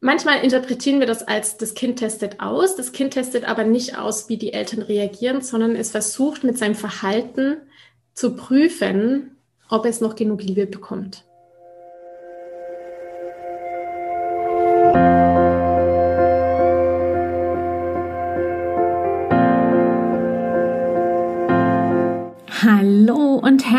Manchmal interpretieren wir das als, das Kind testet aus. Das Kind testet aber nicht aus, wie die Eltern reagieren, sondern es versucht mit seinem Verhalten zu prüfen, ob es noch genug Liebe bekommt.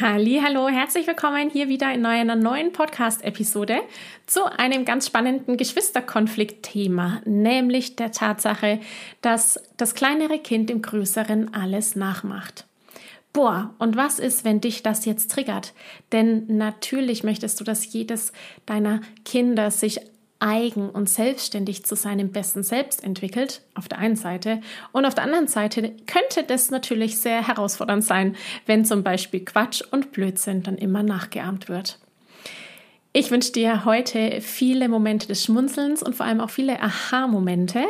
Hallo, herzlich willkommen hier wieder in einer neuen Podcast-Episode zu einem ganz spannenden Geschwisterkonflikt-Thema, nämlich der Tatsache, dass das kleinere Kind dem größeren alles nachmacht. Boah, und was ist, wenn dich das jetzt triggert? Denn natürlich möchtest du, dass jedes deiner Kinder sich eigen und selbstständig zu seinem besten Selbst entwickelt, auf der einen Seite. Und auf der anderen Seite könnte das natürlich sehr herausfordernd sein, wenn zum Beispiel Quatsch und Blödsinn dann immer nachgeahmt wird. Ich wünsche dir heute viele Momente des Schmunzelns und vor allem auch viele Aha-Momente,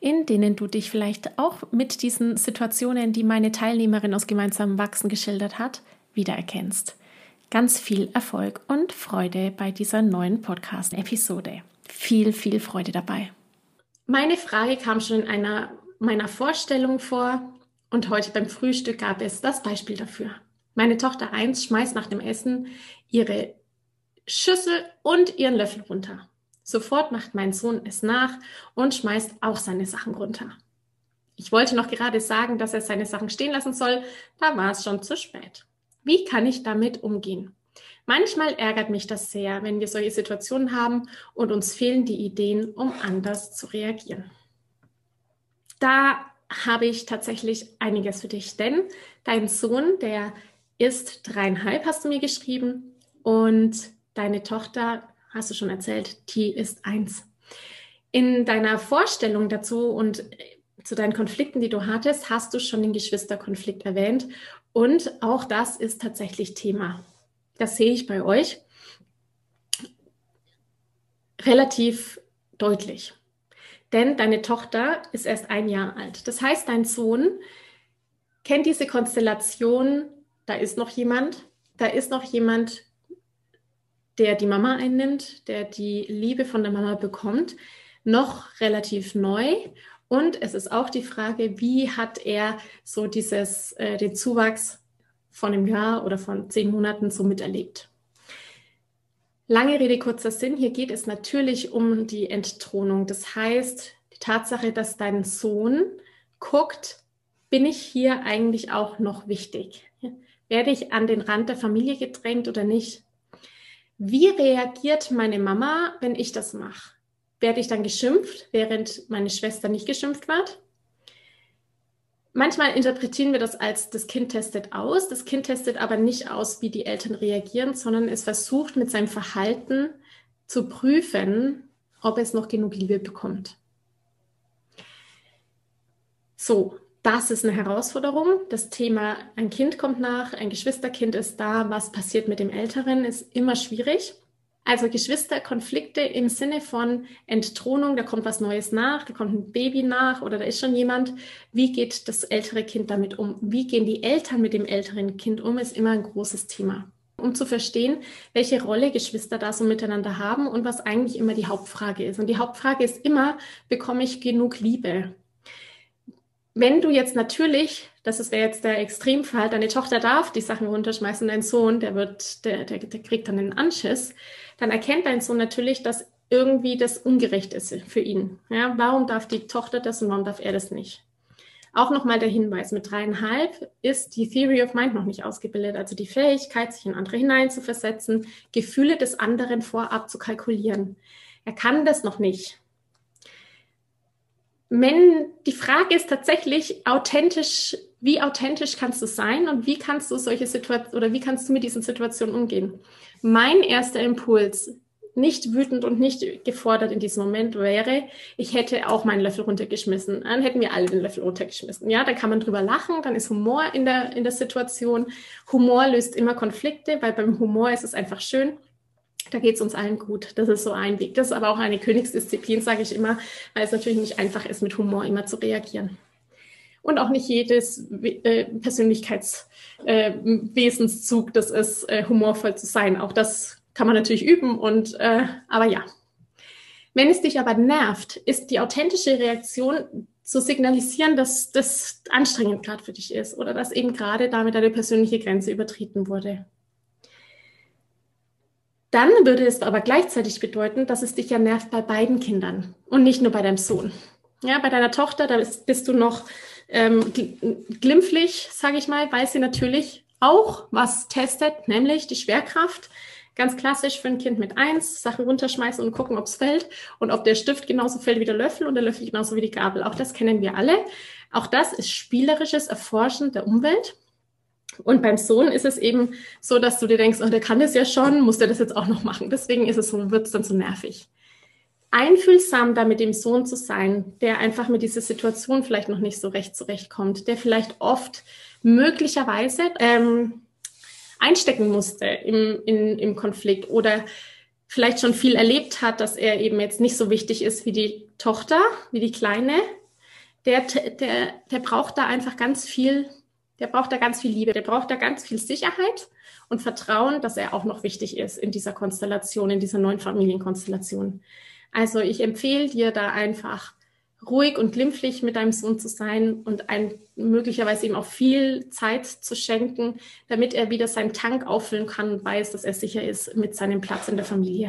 in denen du dich vielleicht auch mit diesen Situationen, die meine Teilnehmerin aus gemeinsamem Wachsen geschildert hat, wiedererkennst. Ganz viel Erfolg und Freude bei dieser neuen Podcast-Episode viel, viel Freude dabei. Meine Frage kam schon in einer meiner Vorstellungen vor und heute beim Frühstück gab es das Beispiel dafür. Meine Tochter 1 schmeißt nach dem Essen ihre Schüssel und ihren Löffel runter. Sofort macht mein Sohn es nach und schmeißt auch seine Sachen runter. Ich wollte noch gerade sagen, dass er seine Sachen stehen lassen soll, da war es schon zu spät. Wie kann ich damit umgehen? Manchmal ärgert mich das sehr, wenn wir solche Situationen haben und uns fehlen die Ideen, um anders zu reagieren. Da habe ich tatsächlich einiges für dich, denn dein Sohn, der ist dreieinhalb, hast du mir geschrieben, und deine Tochter, hast du schon erzählt, die ist eins. In deiner Vorstellung dazu und zu deinen Konflikten, die du hattest, hast du schon den Geschwisterkonflikt erwähnt. Und auch das ist tatsächlich Thema das sehe ich bei euch relativ deutlich. Denn deine Tochter ist erst ein Jahr alt. Das heißt, dein Sohn kennt diese Konstellation, da ist noch jemand, da ist noch jemand, der die Mama einnimmt, der die Liebe von der Mama bekommt, noch relativ neu. Und es ist auch die Frage, wie hat er so dieses, äh, den Zuwachs von einem Jahr oder von zehn Monaten so miterlebt. Lange Rede, kurzer Sinn. Hier geht es natürlich um die Entthronung. Das heißt, die Tatsache, dass dein Sohn guckt, bin ich hier eigentlich auch noch wichtig? Werde ich an den Rand der Familie gedrängt oder nicht? Wie reagiert meine Mama, wenn ich das mache? Werde ich dann geschimpft, während meine Schwester nicht geschimpft wird? Manchmal interpretieren wir das als, das Kind testet aus. Das Kind testet aber nicht aus, wie die Eltern reagieren, sondern es versucht mit seinem Verhalten zu prüfen, ob es noch genug Liebe bekommt. So, das ist eine Herausforderung. Das Thema, ein Kind kommt nach, ein Geschwisterkind ist da, was passiert mit dem Älteren, ist immer schwierig. Also Geschwisterkonflikte im Sinne von Entthronung, da kommt was Neues nach, da kommt ein Baby nach oder da ist schon jemand. Wie geht das ältere Kind damit um? Wie gehen die Eltern mit dem älteren Kind um, ist immer ein großes Thema. Um zu verstehen, welche Rolle Geschwister da so miteinander haben und was eigentlich immer die Hauptfrage ist. Und die Hauptfrage ist immer, bekomme ich genug Liebe? Wenn du jetzt natürlich, das wäre jetzt der Extremfall, deine Tochter darf die Sachen runterschmeißen, dein Sohn, der wird, der, der, der kriegt dann einen Anschiss, dann erkennt dein Sohn natürlich, dass irgendwie das ungerecht ist für ihn. Ja, warum darf die Tochter das und warum darf er das nicht? Auch nochmal der Hinweis, mit dreieinhalb ist die Theory of Mind noch nicht ausgebildet, also die Fähigkeit, sich in andere hineinzuversetzen, Gefühle des anderen vorab zu kalkulieren. Er kann das noch nicht. Wenn die Frage ist tatsächlich authentisch, wie authentisch kannst du sein und wie kannst du solche Situationen oder wie kannst du mit diesen Situationen umgehen? Mein erster Impuls, nicht wütend und nicht gefordert in diesem Moment wäre, ich hätte auch meinen Löffel runtergeschmissen. Dann hätten wir alle den Löffel runtergeschmissen. Ja, dann kann man drüber lachen, dann ist Humor in der, in der Situation. Humor löst immer Konflikte, weil beim Humor ist es einfach schön. Da geht es uns allen gut. Das ist so ein Weg. Das ist aber auch eine Königsdisziplin, sage ich immer, weil es natürlich nicht einfach ist, mit Humor immer zu reagieren. Und auch nicht jedes äh, Persönlichkeitswesenszug, äh, das ist, äh, humorvoll zu sein. Auch das kann man natürlich üben und, aber ja. Wenn es dich aber nervt, ist die authentische Reaktion zu signalisieren, dass das anstrengend gerade für dich ist oder dass eben gerade damit eine persönliche Grenze übertreten wurde. Dann würde es aber gleichzeitig bedeuten, dass es dich ja nervt bei beiden Kindern und nicht nur bei deinem Sohn. Ja, bei deiner Tochter, da bist, bist du noch ähm, glimpflich, sage ich mal, weil sie natürlich auch was testet, nämlich die Schwerkraft. Ganz klassisch für ein Kind mit eins, Sachen runterschmeißen und gucken, ob es fällt und ob der Stift genauso fällt wie der Löffel und der Löffel genauso wie die Gabel. Auch das kennen wir alle. Auch das ist spielerisches Erforschen der Umwelt. Und beim Sohn ist es eben so, dass du dir denkst, oh, der kann das ja schon, muss der das jetzt auch noch machen. Deswegen ist es so, wird es dann so nervig. Einfühlsam da mit dem Sohn zu sein, der einfach mit dieser Situation vielleicht noch nicht so recht zurechtkommt, der vielleicht oft möglicherweise ähm, einstecken musste im, in, im Konflikt oder vielleicht schon viel erlebt hat, dass er eben jetzt nicht so wichtig ist wie die Tochter, wie die Kleine, der, der, der braucht da einfach ganz viel, der braucht da ganz viel Liebe, der braucht da ganz viel Sicherheit und Vertrauen, dass er auch noch wichtig ist in dieser Konstellation, in dieser neuen Familienkonstellation. Also ich empfehle dir da einfach ruhig und glimpflich mit deinem Sohn zu sein und ein, möglicherweise ihm auch viel Zeit zu schenken, damit er wieder seinen Tank auffüllen kann und weiß, dass er sicher ist mit seinem Platz in der Familie.